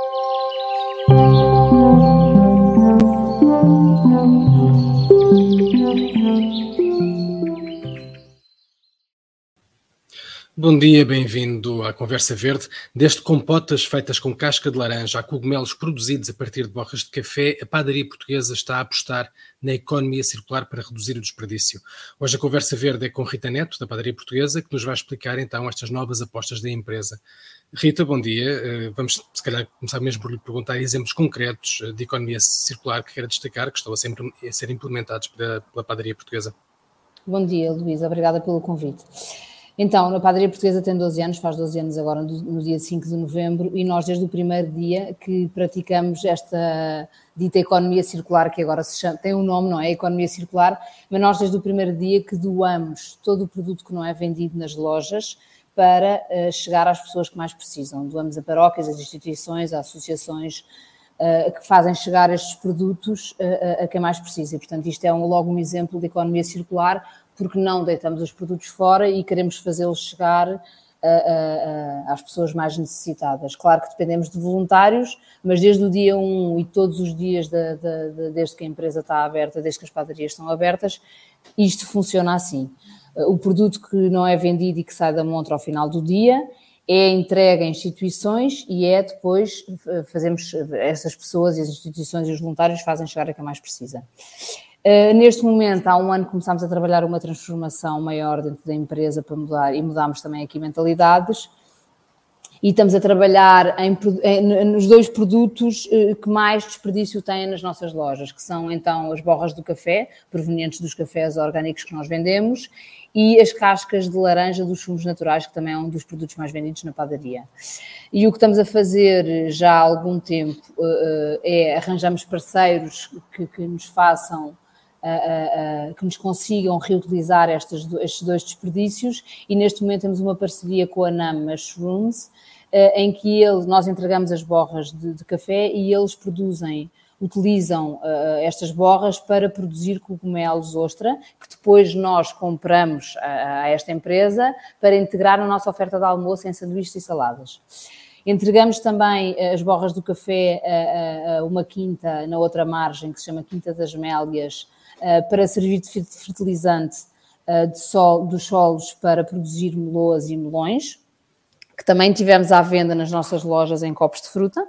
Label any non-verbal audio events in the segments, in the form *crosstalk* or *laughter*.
Música Bom dia, bem-vindo à Conversa Verde. Desde compotas feitas com casca de laranja a cogumelos produzidos a partir de borras de café, a padaria portuguesa está a apostar na economia circular para reduzir o desperdício. Hoje a Conversa Verde é com Rita Neto, da padaria portuguesa, que nos vai explicar então estas novas apostas da empresa. Rita, bom dia. Eh, vamos, se calhar, começar mesmo por lhe perguntar exemplos concretos eh, de economia circular que queira destacar, que estão a ser, a ser implementados pela, pela padaria portuguesa. Bom dia, Luísa. Obrigada pelo convite. Então, a Padaria Portuguesa tem 12 anos, faz 12 anos agora no dia 5 de novembro, e nós desde o primeiro dia que praticamos esta dita economia circular, que agora chama, tem um nome, não é? Economia circular, mas nós desde o primeiro dia que doamos todo o produto que não é vendido nas lojas para uh, chegar às pessoas que mais precisam. Doamos a paróquias, as instituições, as associações uh, que fazem chegar estes produtos uh, a quem mais precisa. E, portanto, isto é um, logo um exemplo de economia circular, porque não deitamos os produtos fora e queremos fazê-los chegar a, a, a, às pessoas mais necessitadas. Claro que dependemos de voluntários, mas desde o dia 1 e todos os dias, de, de, de, desde que a empresa está aberta, desde que as padarias estão abertas, isto funciona assim. O produto que não é vendido e que sai da montra ao final do dia é entregue a instituições e é depois fazemos essas pessoas e as instituições e os voluntários fazem chegar a quem mais precisa. Uh, neste momento, há um ano, começámos a trabalhar uma transformação maior dentro da empresa para mudar e mudámos também aqui mentalidades. E estamos a trabalhar em, em, nos dois produtos uh, que mais desperdício têm nas nossas lojas, que são então as borras do café, provenientes dos cafés orgânicos que nós vendemos, e as cascas de laranja dos sumos naturais, que também é um dos produtos mais vendidos na padaria. E o que estamos a fazer já há algum tempo uh, é arranjamos parceiros que, que nos façam que nos consigam reutilizar estes, dois desperdícios e neste momento temos uma parceria com a NAM Mushrooms, em que ele, nós entregamos as borras de, de café e eles produzem utilizam uh, estas borras para produzir cogumelos ostra, que depois nós compramos a, a, esta empresa para integrar na nossa oferta de almoço em sanduíches e saladas. Entregamos também as borras do café a, a, uma quinta na outra margem, que se chama Quinta das Mélias, eh, para servir de fertilizante eh, de sol, dos solos para produzir meloas e melões, que também tivemos à venda nas nossas lojas em copos de fruta.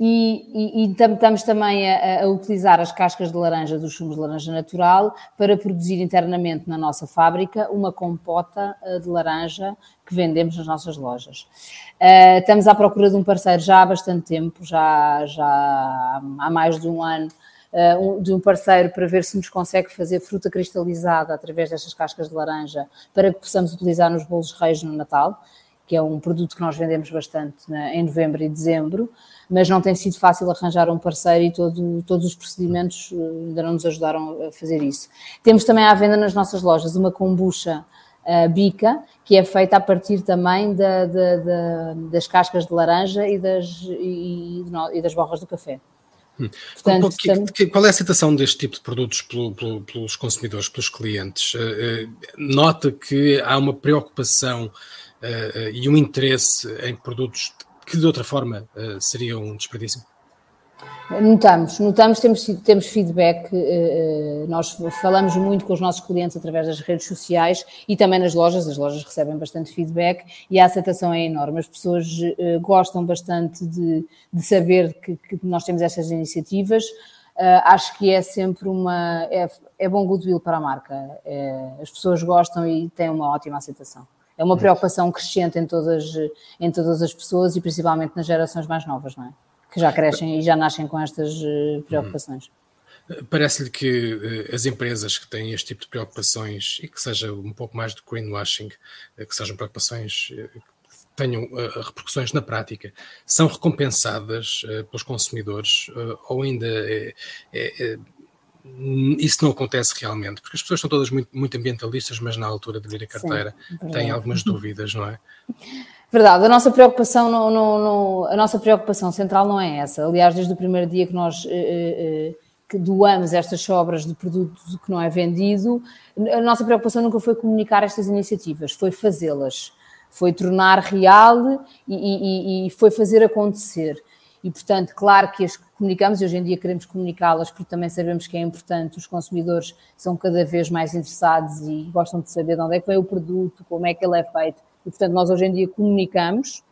E, e, e, estamos também a, a, utilizar as cascas de laranja dos sumos de laranja natural para produzir internamente na nossa fábrica uma compota de laranja que vendemos nas nossas lojas. Uh, estamos à procura de um parceiro já há bastante tempo, já, já há mais de um ano, uh, de um parceiro para ver se nos consegue fazer fruta cristalizada através destas cascas de laranja para que possamos utilizar nos bolos reis no Natal, que é um produto que nós vendemos bastante né, em novembro e dezembro, mas não tem sido fácil arranjar um parceiro e todo, todos os procedimentos eh, ainda não nos ajudaram a fazer isso. Temos também à venda nas nossas lojas uma kombucha uh, bica, que é feita a partir também da, da, da, das cascas de laranja e das, e, e das borras do café. Hum. Portanto, qual, qual, é a aceitação deste tipo de produtos pelo, pelo, pelos consumidores, pelos clientes? Uh, nota que há uma preocupação uh, e um interesse em produtos que de outra forma seriam um desperdício? Notamos, notamos, temos, temos feedback, eh, eh, nós falamos muito com os nossos clientes através das redes sociais e também nas lojas, as lojas recebem bastante feedback e a aceitação é enorme. As pessoas eh, gostam bastante de, de saber que, que, nós temos estas iniciativas. Acho que é sempre uma. É, é bom goodwill para a marca. As pessoas gostam e têm uma ótima aceitação. É uma preocupação crescente em todas, em todas as pessoas e principalmente nas gerações mais novas, não é? que já crescem e já nascem com estas eh, preocupações. Parece-lhe que uh, as empresas que têm este tipo de preocupações e que seja um pouco mais de greenwashing, uh, que sejam preocupações uh, que tenham repercussões na prática, são recompensadas pelos consumidores ou ainda é, é, isso não acontece realmente? Porque as pessoas são todas muito, muito ambientalistas, mas na altura de vir a carteira Sim, têm algumas dúvidas, não é? *laughs* Verdade, a nossa preocupação não, a nossa preocupação central não é essa. Aliás, desde o primeiro dia que nós eh, eh, que doamos estas sobras de produto que não é vendido, a nossa preocupação nunca foi comunicar estas iniciativas, foi fazê-las. foi tornar real e, e, e foi fazer acontecer. E, portanto, claro que as comunicamos e hoje em dia queremos comunicá-las porque também sabemos que é importante. Os consumidores são cada vez mais interessados e gostam de saber de onde é que vem o produto, como é que ele é feito. E, portanto, nós hoje em dia comunicamos,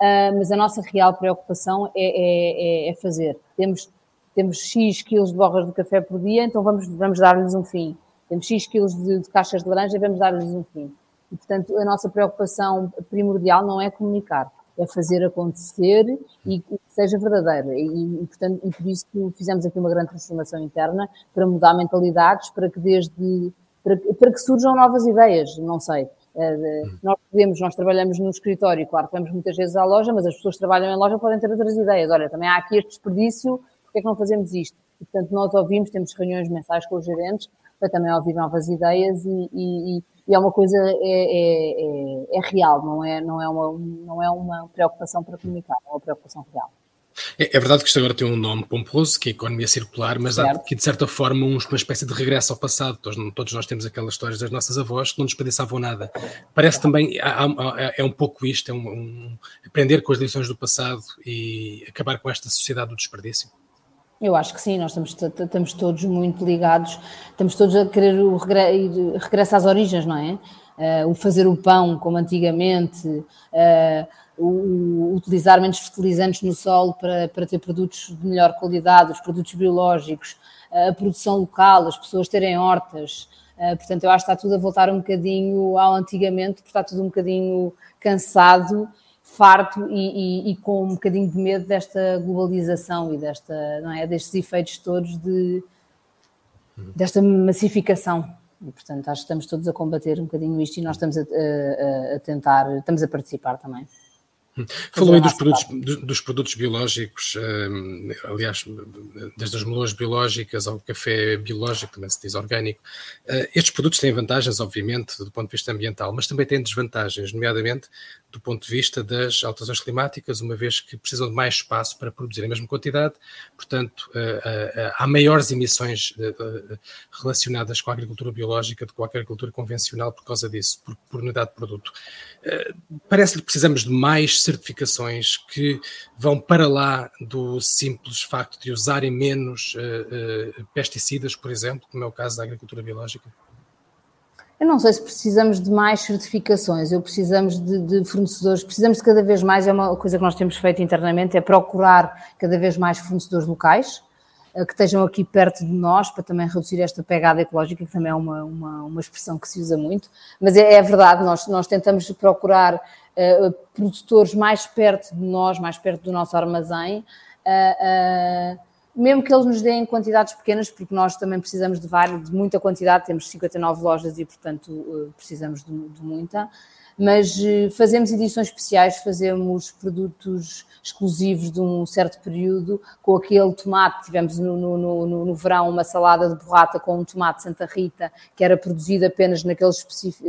uh, mas a nossa real preocupação é, é, é, é, fazer. Temos, temos X quilos de borras de café por dia, então vamos, vamos dar-lhes um fim. Temos X quilos de, de caixas de laranja, vamos dar-lhes um fim. E, portanto, a nossa preocupação primordial não é comunicar é fazer acontecer e que seja verdadeira. E, e, portanto, e por isso fizemos aqui uma grande transformação interna para mudar mentalidades, para que desde para, para que surjam novas ideias, não sei. Uh, nós podemos, nós trabalhamos no escritório, claro que vamos muitas vezes à loja, mas as pessoas que trabalham em loja podem ter outras ideias. Olha, também há aqui este desperdício, porque é que não fazemos isto? E, portanto, nós ouvimos, temos reuniões mensais com os gerentes para também ouvir novas ideias e, e, e é uma coisa é, é, é, é, real, não é, não, é uma, não é uma preocupação para comunicar, é uma preocupação real. É, é, verdade que isto agora tem um nome pomposo, que é a economia circular, mas certo. há aqui, de certa forma, uma espécie de regresso ao passado. Todos, todos, nós temos aquelas histórias das nossas avós que não desperdiçavam nada. Parece também, há, há, é um pouco isto, é um, um, aprender com as lições do passado e acabar com esta sociedade do desperdício. Eu acho que sim, nós estamos, estamos todos muito ligados, estamos todos a querer o regresso às origens, não é? Uh, o fazer o pão como antigamente, uh, o, utilizar menos fertilizantes no solo para, para ter produtos de melhor qualidade, os produtos biológicos, uh, a produção local, as pessoas terem hortas. portanto, eu acho que está tudo a voltar um bocadinho ao antigamente, porque está tudo um bocadinho cansado farto e, e, e, com um bocadinho de medo desta globalização e desta, não é, destes efeitos todos de, desta massificação. E, portanto, acho que estamos todos a combater um bocadinho isto e nós estamos a, a, a tentar, estamos a participar também. Falou aí dos produtos, dos produtos biológicos, hum, aliás, desde as meloas biológicas ao café biológico, também se diz orgânico. Uh, estes produtos têm vantagens, obviamente, do ponto de vista ambiental, mas também têm desvantagens, nomeadamente do ponto de vista das alterações climáticas, uma vez que precisam de mais espaço para produzir a mesma quantidade, portanto, uh, há maiores emissões relacionadas com a agricultura biológica do que com a agricultura convencional por causa disso, por, por unidade de produto. Parece-lhe que precisamos de mais certificações que vão para lá do simples facto de usarem menos pesticidas, por exemplo, como é o caso da agricultura biológica? Eu não sei se precisamos de mais certificações, eu precisamos de, de, fornecedores, precisamos de cada vez mais, é uma coisa que nós temos feito internamente, é procurar cada vez mais fornecedores locais que estejam aqui perto de nós para também reduzir esta pegada ecológica, que também é uma, uma, uma expressão que se usa muito, mas é, é verdade, nós, nós tentamos procurar uh, produtores mais perto de nós, mais perto do nosso armazém, uh, uh, mesmo que eles nos deem quantidades pequenas, porque nós também precisamos de, várias, de muita quantidade, temos 59 lojas e, portanto, precisamos de, de muita, mas uh, fazemos edições especiais, fazemos produtos exclusivos de um certo período, com aquele tomate, tivemos no, no, no, no verão uma salada de borrata com um tomate Santa Rita, que era produzido apenas naquele,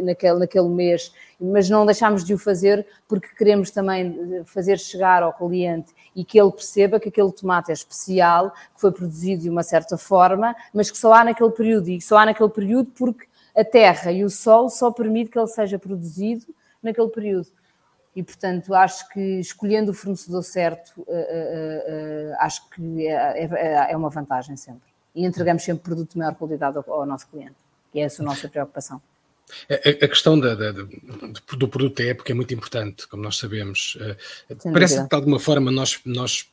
naquele, naquele mês, mas não deixámos de o fazer porque queremos também eh, fazer chegar ao cliente e que ele perceba que aquele tomate é especial, que foi produzido de uma certa forma, mas que só há naquele período, e só há naquele período porque a terra e o sol só permite que ele seja produzido naquele período. E, portanto, acho que escolhendo o fornecedor certo, uh, uh, uh, acho que é, é, é, uma vantagem sempre. E entregamos sempre produto de maior qualidade ao, ao nosso cliente, que é essa a nossa preocupação. A, questão da, da, do produto da época é muito importante, como nós sabemos. Eh, Sem Parece dúvida. que de alguma forma nós, nós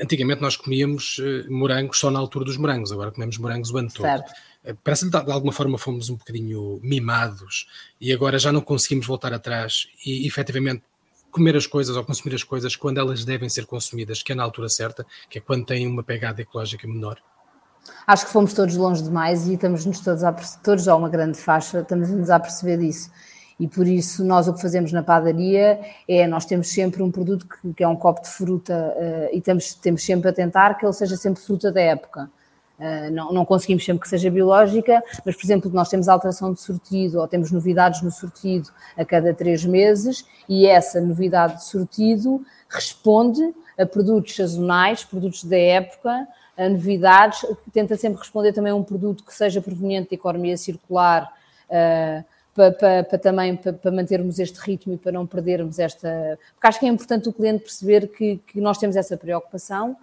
antigamente nós comíamos eh, morangos só na altura dos morangos, agora comemos morangos o ano todo. Certo. Eh, parece que de alguma forma fomos um bocadinho mimados e agora já não conseguimos voltar atrás e efetivamente comer as coisas ou consumir as coisas quando elas devem ser consumidas, que é na altura certa, que é quando têm uma pegada ecológica menor. Acho que fomos todos longe demais e estamos-nos todos a todos a uma grande faixa, estamos-nos a perceber disso. E por isso nós o que fazemos na padaria é, nós temos sempre um produto que, que é um copo de fruta uh, e temos, temos sempre a tentar que ele seja sempre fruta da época. Uh, não, não, conseguimos sempre que seja biológica, mas, por exemplo, nós temos alteração de sortido ou temos novidades no sortido a cada três meses e essa novidade de sortido responde a produtos sazonais, produtos da época, a novidades, tenta sempre responder também a um produto que seja proveniente da economia circular, uh, para, para, para também para, para, mantermos este ritmo e para não perdermos esta. Porque acho que é importante o cliente perceber que, que nós temos essa preocupação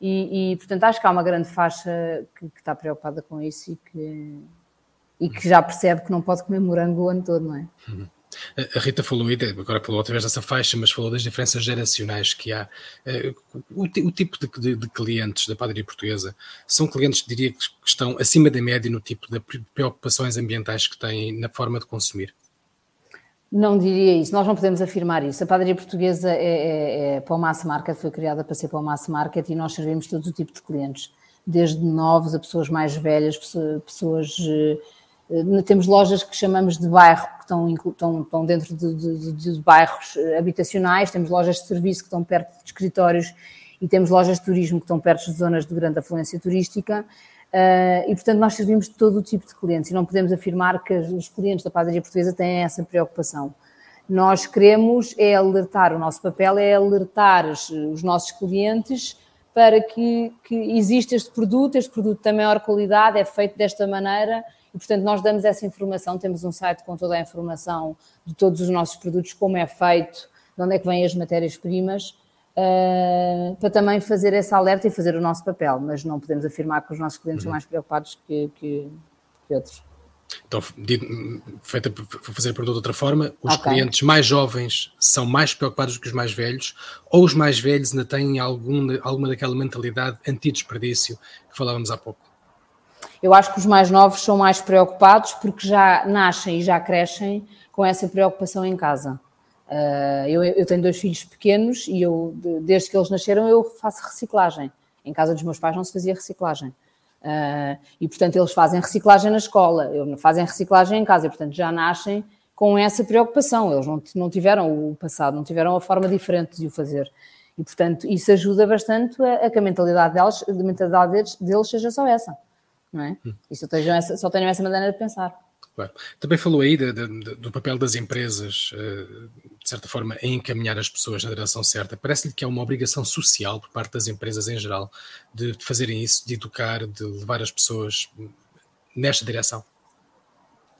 e, e, portanto, acho que há uma grande faixa que, que, está preocupada com isso e que, e que já percebe que não pode comer morango o ano todo, não é? Uhum. A Rita falou, agora falou outra vez dessa faixa, mas falou das diferenças geracionais que há. Eh, o, o tipo de, de, de, clientes da padaria portuguesa são clientes, diria que estão acima da média no tipo de preocupações ambientais que têm na forma de consumir? Não diria isso, nós não podemos afirmar isso. A padaria portuguesa é, é, é para o mass market, foi criada para ser para o mass market e nós servimos todo o tipo de clientes, desde novos a pessoas mais velhas, pessoas. Eh, temos lojas que chamamos de bairro, que estão, estão, estão dentro de, de, de, bairros eh, habitacionais, temos lojas de serviço que estão perto de escritórios e temos lojas de turismo que estão perto de zonas de grande afluência turística. Uh, e, portanto, nós servimos todo o tipo de clientes e não podemos afirmar que os clientes da padaria portuguesa têm essa preocupação. Nós queremos é alertar, o nosso papel é alertar os, os nossos clientes para que, que existe este produto, este produto tem maior qualidade, é feito desta maneira e, portanto, nós damos essa informação, temos um site com toda a informação de todos os nossos produtos, como é feito, de onde é que vêm as matérias-primas, uh, para também fazer esse alerta e fazer o nosso papel, mas não podemos afirmar que os nossos clientes uhum. são mais preocupados que, que, que outros. Então, feita para fazer a pergunta de outra forma, os okay. clientes mais jovens são mais preocupados do que os mais velhos, ou os mais velhos ainda têm algum, alguma daquela mentalidade anti-desperdício que falávamos há pouco? Eu acho que os mais novos são mais preocupados porque já nascem e já crescem com essa preocupação em casa. Uh, eu, eu, tenho dois filhos pequenos e eu, desde que eles nasceram, eu faço reciclagem. Em casa dos meus pais não se fazia reciclagem. Uh, e, portanto, eles fazem reciclagem na escola, fazem reciclagem em casa, e, portanto, já nascem com essa preocupação. Eles não, não tiveram o passado, não tiveram a forma diferente de o fazer. E, portanto, isso ajuda bastante a, a que a mentalidade deles, a mentalidade deles, deles seja só essa. Não é? Hum. E só tenham, essa, só tenham essa maneira de pensar. Claro. Também falou aí de, de, do papel das empresas, eh, de certa forma, em encaminhar as pessoas na direção certa. Parece-lhe que é uma obrigação social por parte das empresas em geral de fazerem isso, de educar, de levar as pessoas nesta direção?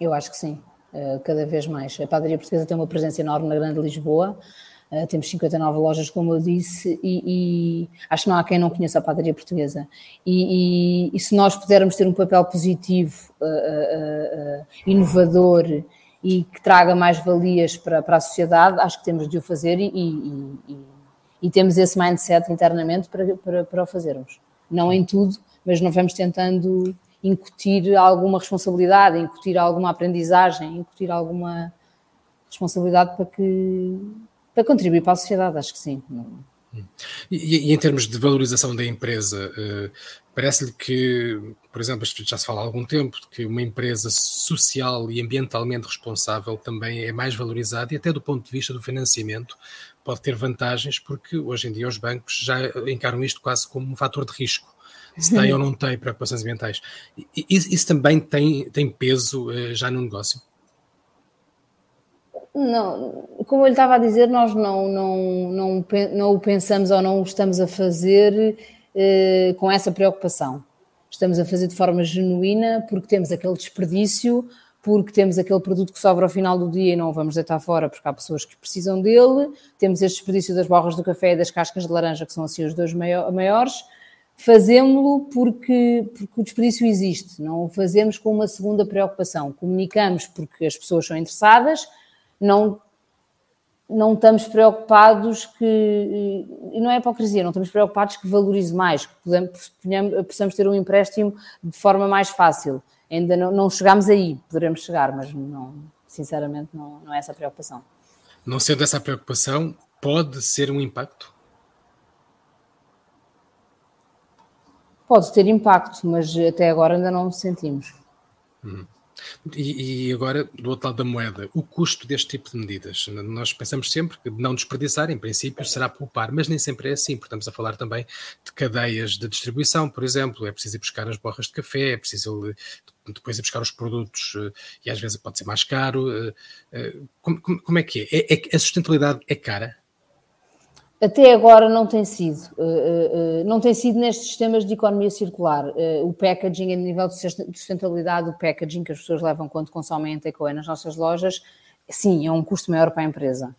Eu acho que sim, eh, cada vez mais. A padaria portuguesa tem uma presença enorme na Grande Lisboa. Uh, temos 59 lojas, como eu disse, e, e, acho que não há quem não conheça a padaria portuguesa. E, e, e se nós pudermos ter um papel positivo, uh, uh, inovador e que traga mais valias para, para a sociedade, acho que temos de o fazer e, temos esse mindset internamente para, para, para o fazermos. Não em tudo, mas não vamos tentando incutir alguma responsabilidade, incutir alguma aprendizagem, incutir alguma responsabilidade para que para contribuir para a sociedade, acho que sim. E, e, em termos de valorização da empresa, uh, parece-lhe que, por exemplo, já se fala há algum tempo, que uma empresa social e ambientalmente responsável também é mais valorizada e até do ponto de vista do financiamento pode ter vantagens, porque hoje em dia os bancos já encaram isto quase como um fator de risco. Se tem ou não tem preocupações ambientais. Isso, isso também tem, tem peso uh, já no negócio? Não, como eu lhe estava a dizer, nós não, não, não, não o pensamos ou não o estamos a fazer eh, com essa preocupação. Estamos a fazer de forma genuína porque temos aquele desperdício, porque temos aquele produto que sobra ao final do dia e não o vamos deitar fora porque há pessoas que precisam dele, temos este desperdício das borras do café e das cascas de laranja, que são assim os dois maiores. Fazemos-lo porque, porque o desperdício existe, não o fazemos com uma segunda preocupação. Comunicamos porque as pessoas são interessadas não não estamos preocupados que, e não é hipocrisia, não estamos preocupados que valorize mais, que podemos, possamos ter um empréstimo de forma mais fácil. Ainda não, não chegamos aí, poderemos chegar, mas não, sinceramente não, não é essa a preocupação. Não sendo essa a preocupação, pode ser um impacto? Pode ter impacto, mas até agora ainda não sentimos. Hum. E, e, agora, do outro lado da moeda, o custo deste tipo de medidas. Nós pensamos sempre que não desperdiçar, em princípio, será poupar, mas nem sempre é assim, porque estamos a falar também de cadeias de distribuição, por exemplo. É preciso ir buscar as borras de café, é preciso depois ir buscar os produtos eh, e às vezes pode ser mais caro. Eh, eh, como, como é que é? é, é a sustentabilidade é cara? Até agora não tem sido. Uh, uh, não tem sido nestes sistemas de economia circular. O packaging, a nível de sustentabilidade, o packaging que as pessoas levam quando consomem em takeaway nas nossas lojas, sim, é um custo maior para a empresa,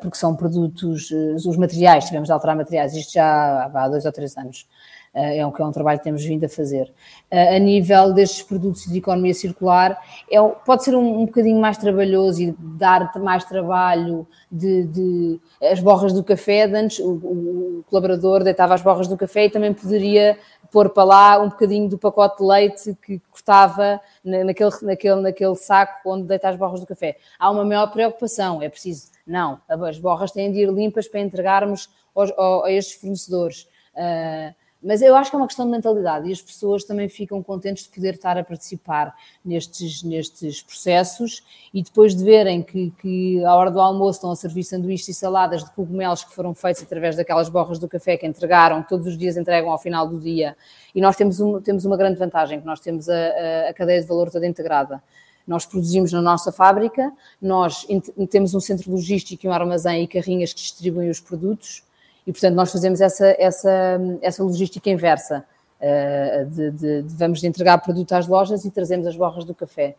porque são produtos, os materiais, tivemos de alterar materiais, isto já há dois ou três anos. Eh, é um, é um trabalho que temos vindo a fazer. Eh, a nível destes produtos de economia circular, é, pode ser um, um bocadinho mais trabalhoso e dar mais trabalho de, de as borras do café. Antes, o, o, colaborador deitava as borras do café e também poderia pôr para lá um bocadinho do pacote de leite que cortava naquele, naquele, naquele saco onde deita as borras do café. Há uma maior preocupação, é preciso. Não, as borras têm de ir limpas para entregarmos aos, a estes fornecedores. Uh, mas eu acho que é uma questão de mentalidade e as pessoas também ficam contentes de poder estar a participar nestes, nestes processos e depois de verem que, que à hora do almoço estão a servir sanduíches e saladas de cogumelos que foram feitos através daquelas borras do café que entregaram, que todos os dias entregam ao final do dia. E nós temos, um, temos uma grande vantagem, que nós temos a, a, a cadeia de valor toda integrada. Nós produzimos na nossa fábrica, nós temos um centro logístico, um armazém e carrinhas que distribuem os produtos e, portanto, nós fazemos essa, essa, essa logística inversa. Uh, de, de, de, vamos entregar produto às lojas e trazemos as borras do café.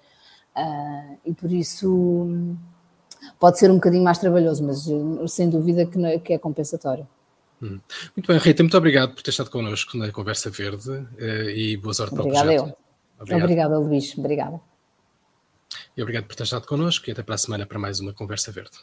Uh, e por isso pode ser um bocadinho mais trabalhoso, mas uh, sem dúvida que, é, que é compensatório. Hum. Muito bem, Rita, muito obrigado por ter estado connosco na Conversa Verde e boa sorte para o projeto. Eu. Obrigado. Obrigada, Luís. Obrigada. E obrigado por ter estado connosco e até para a semana para mais uma Conversa Verde.